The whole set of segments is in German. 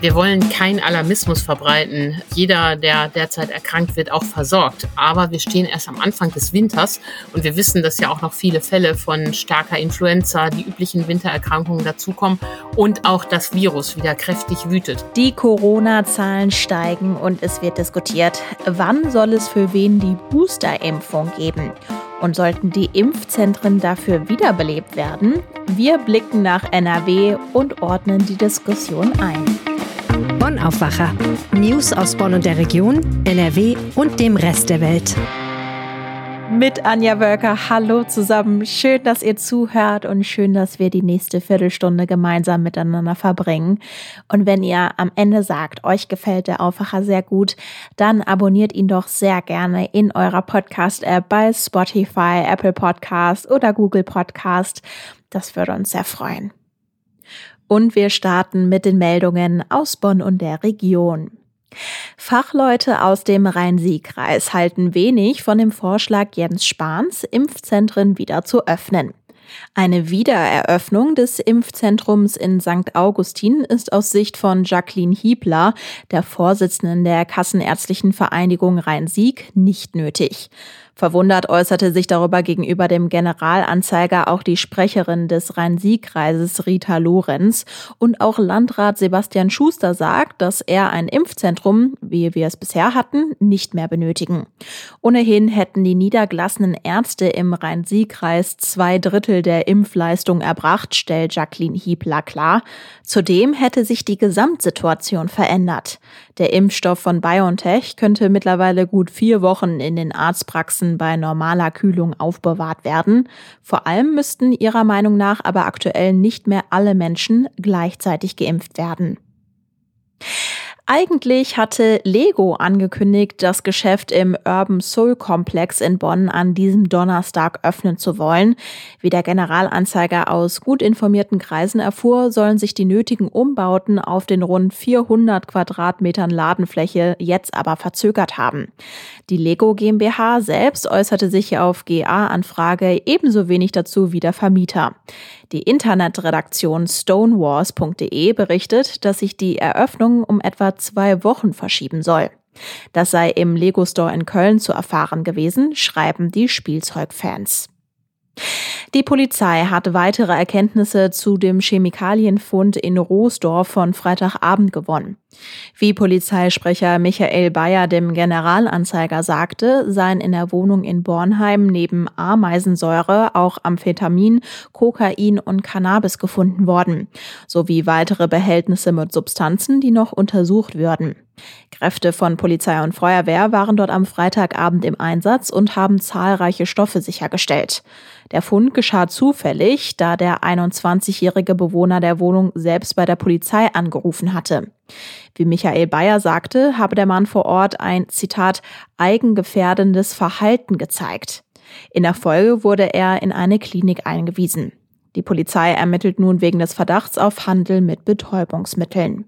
Wir wollen keinen Alarmismus verbreiten. Jeder, der derzeit erkrankt wird, auch versorgt. Aber wir stehen erst am Anfang des Winters und wir wissen, dass ja auch noch viele Fälle von starker Influenza, die üblichen Wintererkrankungen dazukommen und auch das Virus wieder kräftig wütet. Die Corona-Zahlen steigen und es wird diskutiert, wann soll es für wen die Booster-Impfung geben? Und sollten die Impfzentren dafür wiederbelebt werden? Wir blicken nach NRW und ordnen die Diskussion ein. Aufwacher. News aus Bonn und der Region, NRW und dem Rest der Welt. Mit Anja Wölker. Hallo zusammen. Schön, dass ihr zuhört und schön, dass wir die nächste Viertelstunde gemeinsam miteinander verbringen. Und wenn ihr am Ende sagt, euch gefällt der Aufwacher sehr gut, dann abonniert ihn doch sehr gerne in eurer Podcast-App bei Spotify, Apple Podcast oder Google Podcast. Das würde uns sehr freuen. Und wir starten mit den Meldungen aus Bonn und der Region. Fachleute aus dem Rhein-Sieg-Kreis halten wenig von dem Vorschlag Jens Spahns, Impfzentren wieder zu öffnen. Eine Wiedereröffnung des Impfzentrums in St. Augustin ist aus Sicht von Jacqueline Hiebler, der Vorsitzenden der Kassenärztlichen Vereinigung Rhein-Sieg, nicht nötig. Verwundert äußerte sich darüber gegenüber dem Generalanzeiger auch die Sprecherin des Rhein-Sieg-Kreises Rita Lorenz und auch Landrat Sebastian Schuster sagt, dass er ein Impfzentrum, wie wir es bisher hatten, nicht mehr benötigen. Ohnehin hätten die niedergelassenen Ärzte im Rhein-Sieg-Kreis zwei Drittel der Impfleistung erbracht, stellt Jacqueline Hiebler klar. Zudem hätte sich die Gesamtsituation verändert. Der Impfstoff von BioNTech könnte mittlerweile gut vier Wochen in den Arztpraxen bei normaler Kühlung aufbewahrt werden. Vor allem müssten ihrer Meinung nach aber aktuell nicht mehr alle Menschen gleichzeitig geimpft werden. Eigentlich hatte Lego angekündigt, das Geschäft im Urban Soul Komplex in Bonn an diesem Donnerstag öffnen zu wollen. Wie der Generalanzeiger aus gut informierten Kreisen erfuhr, sollen sich die nötigen Umbauten auf den rund 400 Quadratmetern Ladenfläche jetzt aber verzögert haben. Die Lego GmbH selbst äußerte sich auf GA-Anfrage ebenso wenig dazu wie der Vermieter. Die Internetredaktion stonewars.de berichtet, dass sich die Eröffnung um etwa zwei Wochen verschieben soll. Das sei im Lego Store in Köln zu erfahren gewesen, schreiben die Spielzeugfans. Die Polizei hat weitere Erkenntnisse zu dem Chemikalienfund in Roosdorf von Freitagabend gewonnen. Wie Polizeisprecher Michael Bayer dem Generalanzeiger sagte, seien in der Wohnung in Bornheim neben Ameisensäure auch Amphetamin, Kokain und Cannabis gefunden worden, sowie weitere Behältnisse mit Substanzen, die noch untersucht würden. Kräfte von Polizei und Feuerwehr waren dort am Freitagabend im Einsatz und haben zahlreiche Stoffe sichergestellt. Der Fund geschah zufällig, da der 21-jährige Bewohner der Wohnung selbst bei der Polizei angerufen hatte. Wie Michael Bayer sagte, habe der Mann vor Ort ein, Zitat, eigengefährdendes Verhalten gezeigt. In der Folge wurde er in eine Klinik eingewiesen. Die Polizei ermittelt nun wegen des Verdachts auf Handel mit Betäubungsmitteln.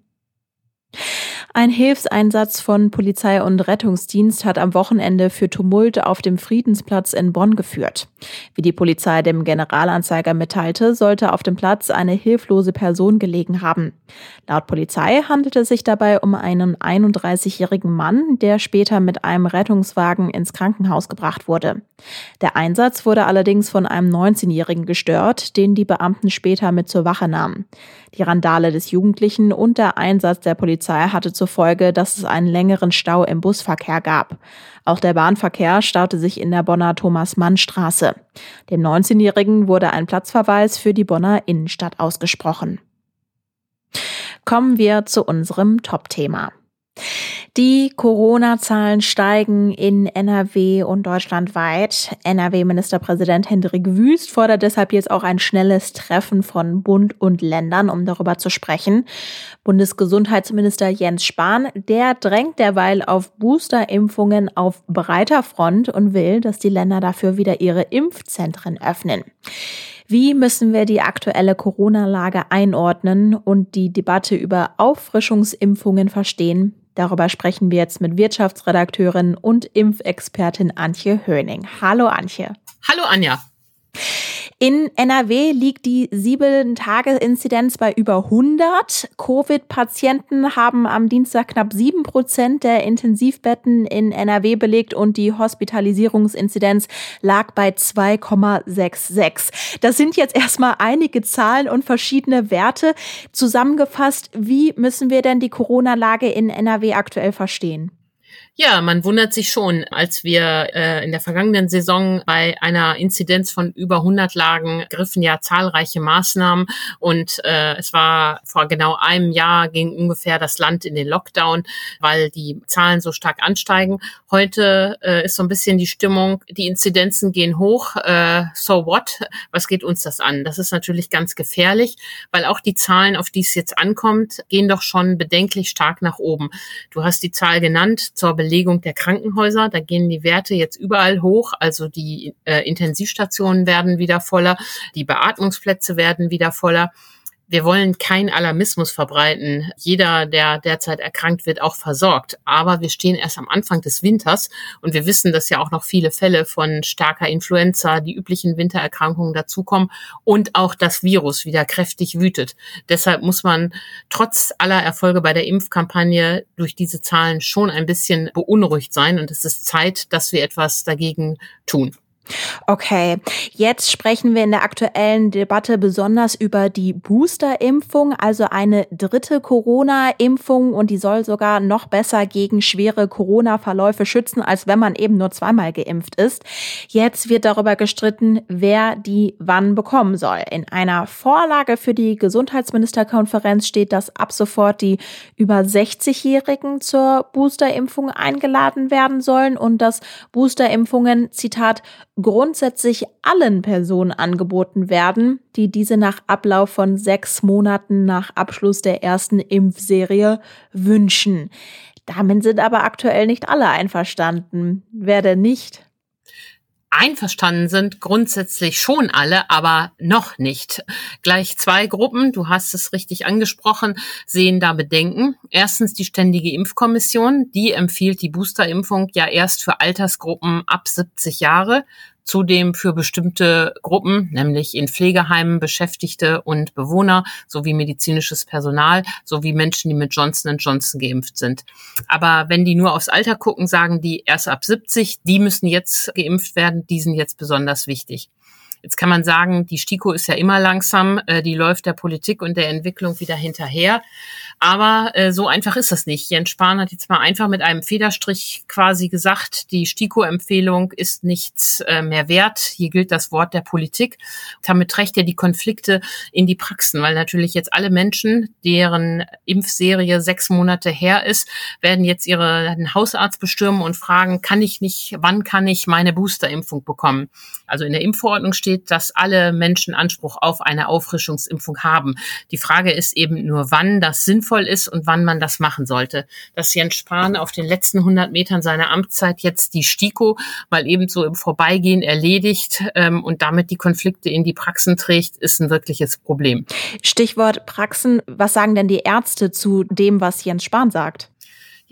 Ein Hilfseinsatz von Polizei und Rettungsdienst hat am Wochenende für Tumulte auf dem Friedensplatz in Bonn geführt. Wie die Polizei dem Generalanzeiger mitteilte, sollte auf dem Platz eine hilflose Person gelegen haben. Laut Polizei handelte es sich dabei um einen 31-jährigen Mann, der später mit einem Rettungswagen ins Krankenhaus gebracht wurde. Der Einsatz wurde allerdings von einem 19-jährigen gestört, den die Beamten später mit zur Wache nahmen. Die Randale des Jugendlichen und der Einsatz der Polizei hatte zur Folge, dass es einen längeren Stau im Busverkehr gab. Auch der Bahnverkehr staute sich in der Bonner Thomas-Mann-Straße. Dem 19-Jährigen wurde ein Platzverweis für die Bonner Innenstadt ausgesprochen. Kommen wir zu unserem Top-Thema. Die Corona-Zahlen steigen in NRW und deutschlandweit. NRW-Ministerpräsident Hendrik Wüst fordert deshalb jetzt auch ein schnelles Treffen von Bund und Ländern, um darüber zu sprechen. Bundesgesundheitsminister Jens Spahn, der drängt derweil auf Boosterimpfungen auf breiter Front und will, dass die Länder dafür wieder ihre Impfzentren öffnen. Wie müssen wir die aktuelle Corona-Lage einordnen und die Debatte über Auffrischungsimpfungen verstehen? Darüber sprechen wir jetzt mit Wirtschaftsredakteurin und Impfexpertin Antje Höning. Hallo Antje. Hallo Anja. In NRW liegt die sieben-Tage-Inzidenz bei über 100. Covid-Patienten haben am Dienstag knapp sieben Prozent der Intensivbetten in NRW belegt und die Hospitalisierungsinzidenz lag bei 2,66. Das sind jetzt erstmal einige Zahlen und verschiedene Werte. Zusammengefasst, wie müssen wir denn die Corona-Lage in NRW aktuell verstehen? Ja, man wundert sich schon, als wir äh, in der vergangenen Saison bei einer Inzidenz von über 100 lagen, griffen ja zahlreiche Maßnahmen und äh, es war vor genau einem Jahr ging ungefähr das Land in den Lockdown, weil die Zahlen so stark ansteigen. Heute äh, ist so ein bisschen die Stimmung, die Inzidenzen gehen hoch, äh, so what? Was geht uns das an? Das ist natürlich ganz gefährlich, weil auch die Zahlen, auf die es jetzt ankommt, gehen doch schon bedenklich stark nach oben. Du hast die Zahl genannt zur Belegung der Krankenhäuser. Da gehen die Werte jetzt überall hoch. Also die äh, Intensivstationen werden wieder voller, die Beatmungsplätze werden wieder voller wir wollen keinen Alarmismus verbreiten. Jeder, der derzeit erkrankt wird, auch versorgt. Aber wir stehen erst am Anfang des Winters und wir wissen, dass ja auch noch viele Fälle von starker Influenza, die üblichen Wintererkrankungen dazukommen und auch das Virus wieder kräftig wütet. Deshalb muss man trotz aller Erfolge bei der Impfkampagne durch diese Zahlen schon ein bisschen beunruhigt sein und es ist Zeit, dass wir etwas dagegen tun. Okay, jetzt sprechen wir in der aktuellen Debatte besonders über die Booster-Impfung, also eine dritte Corona-Impfung und die soll sogar noch besser gegen schwere Corona-Verläufe schützen, als wenn man eben nur zweimal geimpft ist. Jetzt wird darüber gestritten, wer die wann bekommen soll. In einer Vorlage für die Gesundheitsministerkonferenz steht, dass ab sofort die über 60-Jährigen zur Booster-Impfung eingeladen werden sollen und dass Booster-Impfungen, Zitat, grundsätzlich allen Personen angeboten werden, die diese nach Ablauf von sechs Monaten nach Abschluss der ersten Impfserie wünschen. Damit sind aber aktuell nicht alle einverstanden. Wer denn nicht? Einverstanden sind grundsätzlich schon alle, aber noch nicht. Gleich zwei Gruppen, du hast es richtig angesprochen, sehen da Bedenken. Erstens die Ständige Impfkommission, die empfiehlt die Boosterimpfung ja erst für Altersgruppen ab 70 Jahre zudem für bestimmte Gruppen, nämlich in Pflegeheimen Beschäftigte und Bewohner sowie medizinisches Personal sowie Menschen, die mit Johnson Johnson geimpft sind. Aber wenn die nur aufs Alter gucken, sagen die erst ab 70, die müssen jetzt geimpft werden, die sind jetzt besonders wichtig. Jetzt kann man sagen, die STIKO ist ja immer langsam, äh, die läuft der Politik und der Entwicklung wieder hinterher. Aber äh, so einfach ist das nicht. Jens Spahn hat jetzt mal einfach mit einem Federstrich quasi gesagt, die STIKO-Empfehlung ist nichts äh, mehr wert. Hier gilt das Wort der Politik. Damit trägt er die Konflikte in die Praxen, weil natürlich jetzt alle Menschen, deren Impfserie sechs Monate her ist, werden jetzt ihren Hausarzt bestürmen und fragen, kann ich nicht, wann kann ich meine Boosterimpfung bekommen? Also in der Impfverordnung steht, dass alle Menschen Anspruch auf eine Auffrischungsimpfung haben. Die Frage ist eben nur, wann das sinnvoll sinnvoll ist und wann man das machen sollte. Dass Jens Spahn auf den letzten 100 Metern seiner Amtszeit jetzt die STIKO mal eben so im Vorbeigehen erledigt ähm, und damit die Konflikte in die Praxen trägt, ist ein wirkliches Problem. Stichwort Praxen. Was sagen denn die Ärzte zu dem, was Jens Spahn sagt?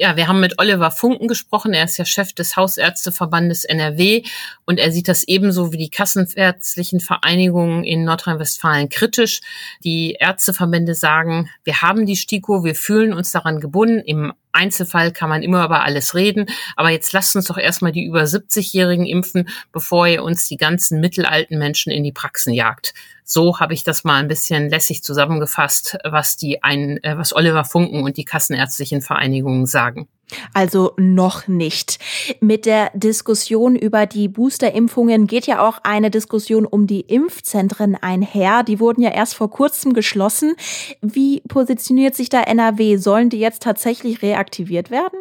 Ja, wir haben mit Oliver Funken gesprochen. Er ist ja Chef des Hausärzteverbandes NRW und er sieht das ebenso wie die kassenärztlichen Vereinigungen in Nordrhein-Westfalen kritisch. Die Ärzteverbände sagen, wir haben die STIKO, wir fühlen uns daran gebunden. Im Einzelfall kann man immer über alles reden, aber jetzt lasst uns doch erstmal die über 70-Jährigen impfen, bevor ihr uns die ganzen mittelalten Menschen in die Praxen jagt. So habe ich das mal ein bisschen lässig zusammengefasst, was die ein, äh, was Oliver Funken und die kassenärztlichen Vereinigungen sagen. Also noch nicht. Mit der Diskussion über die Boosterimpfungen geht ja auch eine Diskussion um die Impfzentren einher. Die wurden ja erst vor kurzem geschlossen. Wie positioniert sich da NRW? Sollen die jetzt tatsächlich reaktiviert werden?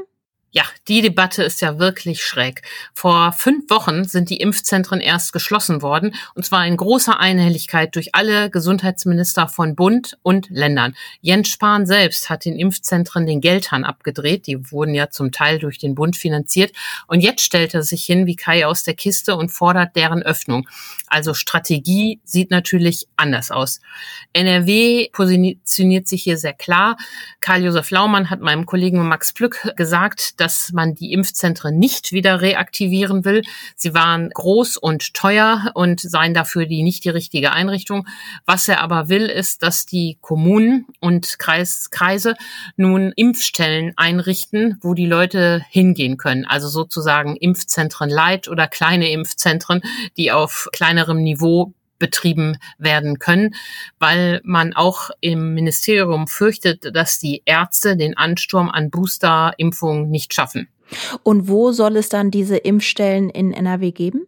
Ja, die Debatte ist ja wirklich schräg. Vor fünf Wochen sind die Impfzentren erst geschlossen worden, und zwar in großer Einhelligkeit durch alle Gesundheitsminister von Bund und Ländern. Jens Spahn selbst hat den Impfzentren den Geldhahn abgedreht. Die wurden ja zum Teil durch den Bund finanziert. Und jetzt stellt er sich hin wie Kai aus der Kiste und fordert deren Öffnung. Also Strategie sieht natürlich anders aus. NRW positioniert sich hier sehr klar. Karl-Josef Laumann hat meinem Kollegen Max Plück gesagt, dass man die Impfzentren nicht wieder reaktivieren will. Sie waren groß und teuer und seien dafür die nicht die richtige Einrichtung. Was er aber will, ist, dass die Kommunen und Kreis, Kreise nun Impfstellen einrichten, wo die Leute hingehen können. Also sozusagen Impfzentren Light oder kleine Impfzentren, die auf kleinerem Niveau betrieben werden können, weil man auch im Ministerium fürchtet, dass die Ärzte den Ansturm an Boosterimpfungen nicht schaffen. Und wo soll es dann diese Impfstellen in NRW geben?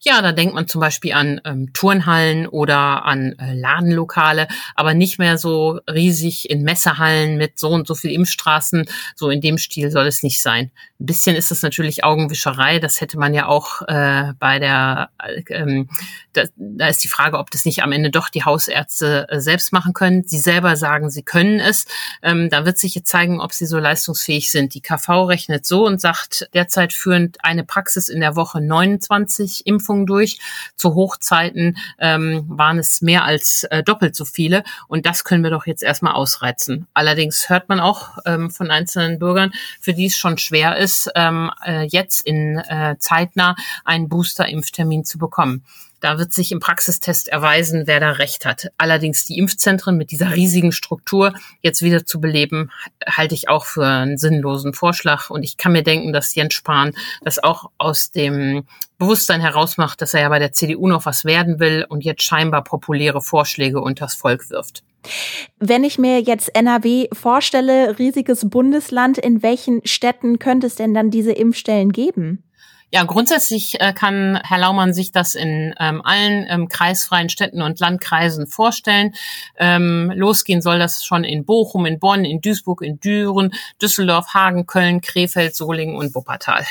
Ja, da denkt man zum Beispiel an ähm, Turnhallen oder an äh, Ladenlokale, aber nicht mehr so riesig in Messehallen mit so und so viel Impfstraßen. So in dem Stil soll es nicht sein. Ein bisschen ist es natürlich Augenwischerei. Das hätte man ja auch äh, bei der, äh, ähm, da, da ist die Frage, ob das nicht am Ende doch die Hausärzte äh, selbst machen können. Sie selber sagen, sie können es. Ähm, da wird sich jetzt zeigen, ob sie so leistungsfähig sind. Die KV rechnet so und sagt, derzeit führend eine Praxis in der Woche 29 Impfungen durch. Zu Hochzeiten ähm, waren es mehr als äh, doppelt so viele. Und das können wir doch jetzt erstmal ausreizen. Allerdings hört man auch ähm, von einzelnen Bürgern, für die es schon schwer ist, ist, ähm, äh, jetzt in äh, zeitnah einen Booster-Impftermin zu bekommen. Da wird sich im Praxistest erweisen, wer da recht hat. Allerdings die Impfzentren mit dieser riesigen Struktur jetzt wieder zu beleben, halte ich auch für einen sinnlosen Vorschlag. Und ich kann mir denken, dass Jens Spahn das auch aus dem Bewusstsein herausmacht, dass er ja bei der CDU noch was werden will und jetzt scheinbar populäre Vorschläge unters Volk wirft. Wenn ich mir jetzt NRW vorstelle, riesiges Bundesland, in welchen Städten könnte es denn dann diese Impfstellen geben? Ja, grundsätzlich äh, kann Herr Laumann sich das in ähm, allen ähm, kreisfreien Städten und Landkreisen vorstellen. Ähm, losgehen soll das schon in Bochum, in Bonn, in Duisburg, in Düren, Düsseldorf, Hagen, Köln, Krefeld, Solingen und Wuppertal.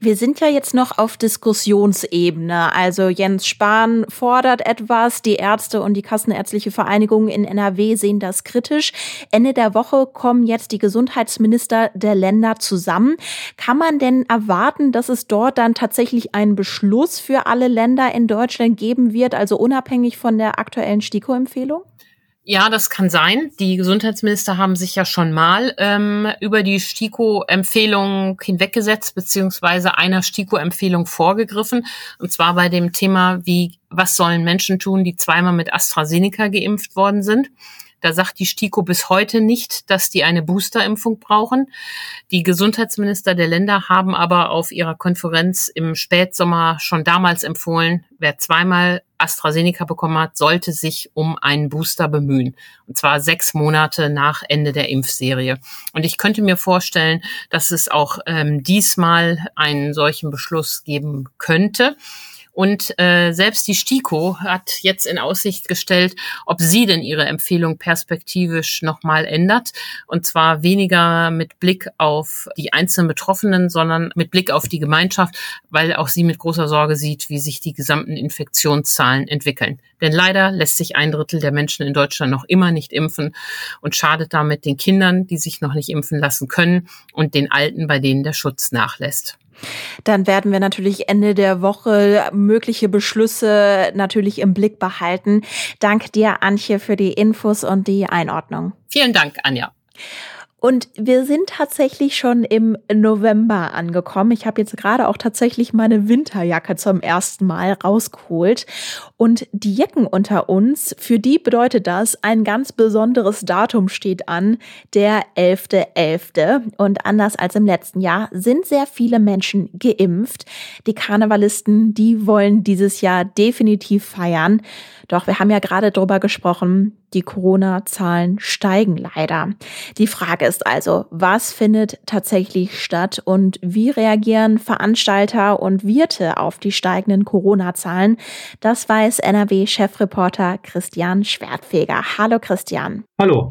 Wir sind ja jetzt noch auf Diskussionsebene. Also Jens Spahn fordert etwas, die Ärzte und die Kassenärztliche Vereinigung in NRW sehen das kritisch. Ende der Woche kommen jetzt die Gesundheitsminister der Länder zusammen. Kann man denn erwarten, dass es dort dann tatsächlich einen Beschluss für alle Länder in Deutschland geben wird, also unabhängig von der aktuellen STIKO-Empfehlung? Ja, das kann sein. Die Gesundheitsminister haben sich ja schon mal ähm, über die STIKO-Empfehlung hinweggesetzt, beziehungsweise einer STIKO-Empfehlung vorgegriffen. Und zwar bei dem Thema, wie, was sollen Menschen tun, die zweimal mit AstraZeneca geimpft worden sind. Da sagt die STIKO bis heute nicht, dass die eine Boosterimpfung brauchen. Die Gesundheitsminister der Länder haben aber auf ihrer Konferenz im Spätsommer schon damals empfohlen, wer zweimal AstraZeneca bekommen hat, sollte sich um einen Booster bemühen. Und zwar sechs Monate nach Ende der Impfserie. Und ich könnte mir vorstellen, dass es auch ähm, diesmal einen solchen Beschluss geben könnte. Und äh, selbst die STIKO hat jetzt in Aussicht gestellt, ob sie denn ihre Empfehlung perspektivisch nochmal ändert. Und zwar weniger mit Blick auf die einzelnen Betroffenen, sondern mit Blick auf die Gemeinschaft, weil auch sie mit großer Sorge sieht, wie sich die gesamten Infektionszahlen entwickeln. Denn leider lässt sich ein Drittel der Menschen in Deutschland noch immer nicht impfen und schadet damit den Kindern, die sich noch nicht impfen lassen können und den Alten, bei denen der Schutz nachlässt. Dann werden wir natürlich Ende der Woche mögliche Beschlüsse natürlich im Blick behalten. Dank dir, Antje, für die Infos und die Einordnung. Vielen Dank, Anja. Und wir sind tatsächlich schon im November angekommen. Ich habe jetzt gerade auch tatsächlich meine Winterjacke zum ersten Mal rausgeholt. Und die Jacken unter uns, für die bedeutet das, ein ganz besonderes Datum steht an, der 11.11. .11. Und anders als im letzten Jahr sind sehr viele Menschen geimpft. Die Karnevalisten, die wollen dieses Jahr definitiv feiern. Doch wir haben ja gerade drüber gesprochen, die Corona-Zahlen steigen leider. Die Frage ist also, was findet tatsächlich statt und wie reagieren Veranstalter und Wirte auf die steigenden Corona-Zahlen? Das weiß NRW-Chefreporter Christian Schwertfeger. Hallo Christian. Hallo.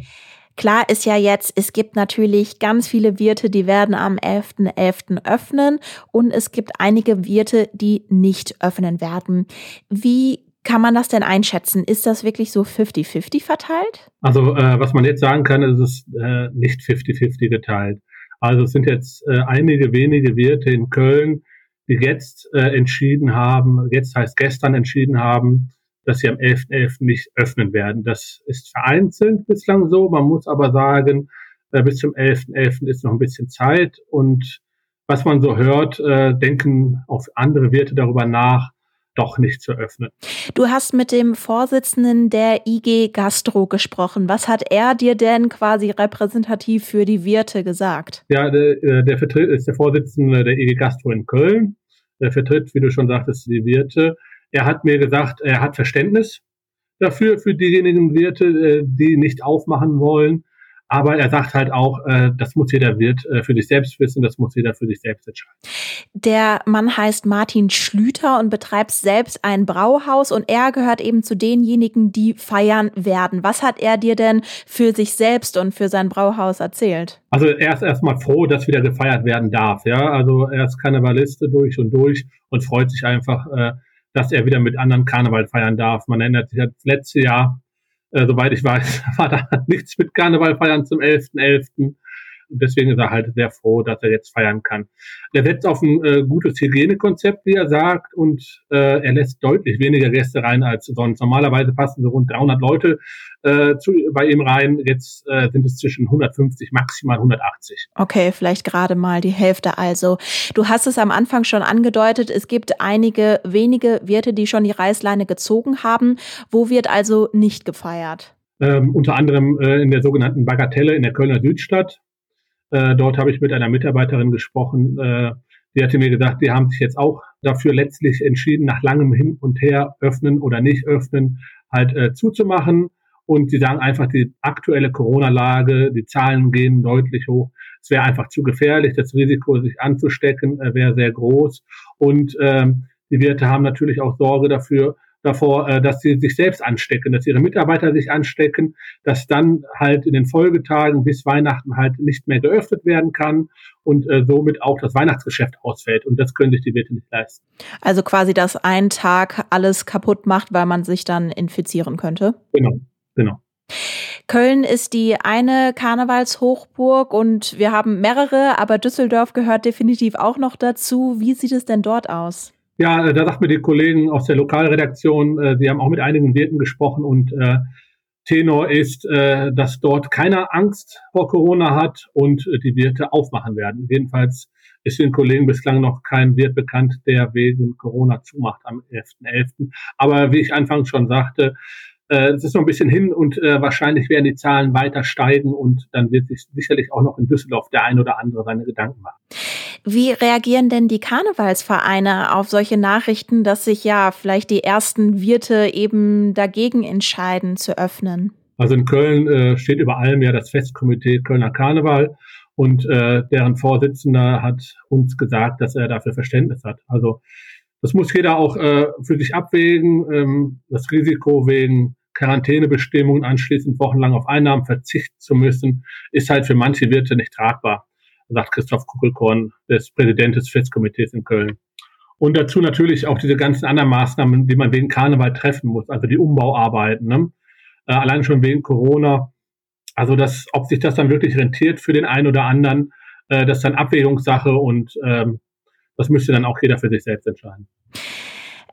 Klar ist ja jetzt, es gibt natürlich ganz viele Wirte, die werden am 11.11. .11. öffnen und es gibt einige Wirte, die nicht öffnen werden. Wie kann man das denn einschätzen? Ist das wirklich so 50-50 verteilt? Also äh, was man jetzt sagen kann, ist es äh, nicht 50-50 geteilt. Also es sind jetzt äh, einige wenige Wirte in Köln, die jetzt äh, entschieden haben, jetzt heißt gestern entschieden haben, dass sie am 11.11. .11. nicht öffnen werden. Das ist vereinzelt bislang so. Man muss aber sagen, äh, bis zum 11.11. .11. ist noch ein bisschen Zeit. Und was man so hört, äh, denken auch andere Wirte darüber nach, doch nicht zu öffnen. Du hast mit dem Vorsitzenden der IG Gastro gesprochen. Was hat er dir denn quasi repräsentativ für die Wirte gesagt? Ja, der, äh, der Vertritt ist der Vorsitzende der IG Gastro in Köln. Der vertritt, wie du schon sagtest, die Wirte. Er hat mir gesagt, er hat Verständnis dafür, für diejenigen Wirte, äh, die nicht aufmachen wollen. Aber er sagt halt auch, äh, das muss jeder Wirt äh, für sich selbst wissen, das muss jeder für sich selbst entscheiden. Der Mann heißt Martin Schlüter und betreibt selbst ein Brauhaus und er gehört eben zu denjenigen, die feiern werden. Was hat er dir denn für sich selbst und für sein Brauhaus erzählt? Also er ist erstmal froh, dass wieder gefeiert werden darf. Ja, also er ist Karnevaliste durch und durch und freut sich einfach, äh, dass er wieder mit anderen Karneval feiern darf. Man erinnert sich das letzte Jahr, äh, soweit ich weiß, war da nichts mit Karneval feiern zum 11.11. .11. Und deswegen ist er halt sehr froh, dass er jetzt feiern kann. Er setzt auf ein äh, gutes Hygienekonzept, wie er sagt, und äh, er lässt deutlich weniger Gäste rein als sonst. Normalerweise passen so rund 300 Leute äh, zu, bei ihm rein. Jetzt äh, sind es zwischen 150, maximal 180. Okay, vielleicht gerade mal die Hälfte also. Du hast es am Anfang schon angedeutet, es gibt einige wenige Wirte, die schon die Reißleine gezogen haben. Wo wird also nicht gefeiert? Ähm, unter anderem äh, in der sogenannten Bagatelle in der Kölner Südstadt. Äh, dort habe ich mit einer Mitarbeiterin gesprochen, äh, die hatte mir gesagt, die haben sich jetzt auch dafür letztlich entschieden, nach langem Hin und Her öffnen oder nicht öffnen, halt äh, zuzumachen. Und sie sagen einfach, die aktuelle Corona-Lage, die Zahlen gehen deutlich hoch. Es wäre einfach zu gefährlich. Das Risiko, sich anzustecken, äh, wäre sehr groß. Und ähm, die Wirte haben natürlich auch Sorge dafür, davor, äh, dass sie sich selbst anstecken, dass ihre Mitarbeiter sich anstecken, dass dann halt in den Folgetagen bis Weihnachten halt nicht mehr geöffnet werden kann und äh, somit auch das Weihnachtsgeschäft ausfällt. Und das können sich die Wirte nicht leisten. Also quasi, dass ein Tag alles kaputt macht, weil man sich dann infizieren könnte? Genau, genau. Köln ist die eine Karnevalshochburg und wir haben mehrere, aber Düsseldorf gehört definitiv auch noch dazu. Wie sieht es denn dort aus? Ja, äh, da sagt mir die Kollegen aus der Lokalredaktion, äh, sie haben auch mit einigen Wirten gesprochen und äh, Tenor ist, äh, dass dort keiner Angst vor Corona hat und äh, die Wirte aufmachen werden. Jedenfalls ist den Kollegen bislang noch kein Wirt bekannt, der wegen Corona zumacht am 11.11. .11. Aber wie ich anfangs schon sagte, äh, es ist noch ein bisschen hin und äh, wahrscheinlich werden die Zahlen weiter steigen und dann wird sich sicherlich auch noch in Düsseldorf der ein oder andere seine Gedanken machen. Wie reagieren denn die Karnevalsvereine auf solche Nachrichten, dass sich ja vielleicht die ersten Wirte eben dagegen entscheiden zu öffnen? Also in Köln äh, steht über allem ja das Festkomitee Kölner Karneval und äh, deren Vorsitzender hat uns gesagt, dass er dafür Verständnis hat. Also das muss jeder auch äh, für sich abwägen. Ähm, das Risiko wegen Quarantänebestimmungen anschließend wochenlang auf Einnahmen verzichten zu müssen, ist halt für manche Wirte nicht tragbar sagt Christoph Kuckelkorn, des Präsident des Festkomitees in Köln. Und dazu natürlich auch diese ganzen anderen Maßnahmen, die man wegen Karneval treffen muss, also die Umbauarbeiten, ne? äh, allein schon wegen Corona. Also das, ob sich das dann wirklich rentiert für den einen oder anderen, äh, das ist dann Abwägungssache und ähm, das müsste dann auch jeder für sich selbst entscheiden.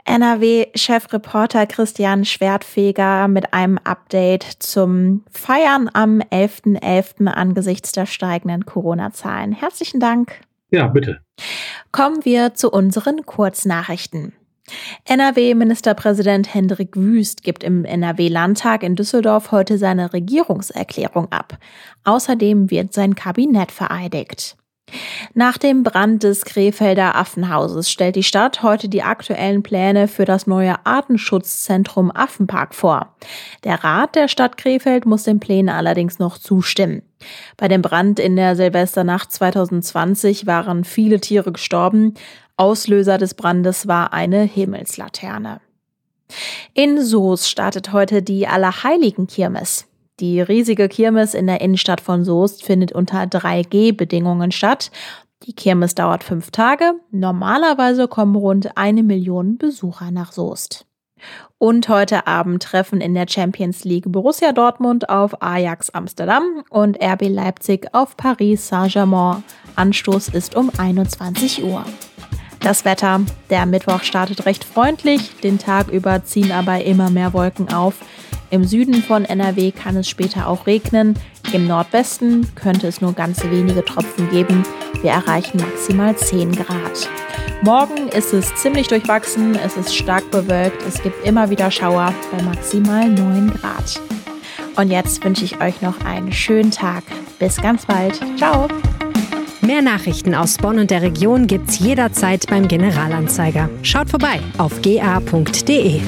NRW-Chefreporter Christian Schwertfeger mit einem Update zum Feiern am 11.11. .11. angesichts der steigenden Corona-Zahlen. Herzlichen Dank. Ja, bitte. Kommen wir zu unseren Kurznachrichten. NRW-Ministerpräsident Hendrik Wüst gibt im NRW-Landtag in Düsseldorf heute seine Regierungserklärung ab. Außerdem wird sein Kabinett vereidigt. Nach dem Brand des Krefelder Affenhauses stellt die Stadt heute die aktuellen Pläne für das neue Artenschutzzentrum Affenpark vor. Der Rat der Stadt Krefeld muss den Plänen allerdings noch zustimmen. Bei dem Brand in der Silvesternacht 2020 waren viele Tiere gestorben. Auslöser des Brandes war eine Himmelslaterne. In Soos startet heute die Allerheiligen Kirmes. Die riesige Kirmes in der Innenstadt von Soest findet unter 3G-Bedingungen statt. Die Kirmes dauert fünf Tage. Normalerweise kommen rund eine Million Besucher nach Soest. Und heute Abend treffen in der Champions League Borussia Dortmund auf Ajax Amsterdam und RB Leipzig auf Paris Saint-Germain. Anstoß ist um 21 Uhr. Das Wetter. Der Mittwoch startet recht freundlich, den Tag über ziehen aber immer mehr Wolken auf. Im Süden von NRW kann es später auch regnen. Im Nordwesten könnte es nur ganz wenige Tropfen geben. Wir erreichen maximal 10 Grad. Morgen ist es ziemlich durchwachsen, es ist stark bewölkt, es gibt immer wieder Schauer bei maximal 9 Grad. Und jetzt wünsche ich euch noch einen schönen Tag. Bis ganz bald. Ciao. Mehr Nachrichten aus Bonn und der Region gibt's jederzeit beim Generalanzeiger. Schaut vorbei auf ga.de.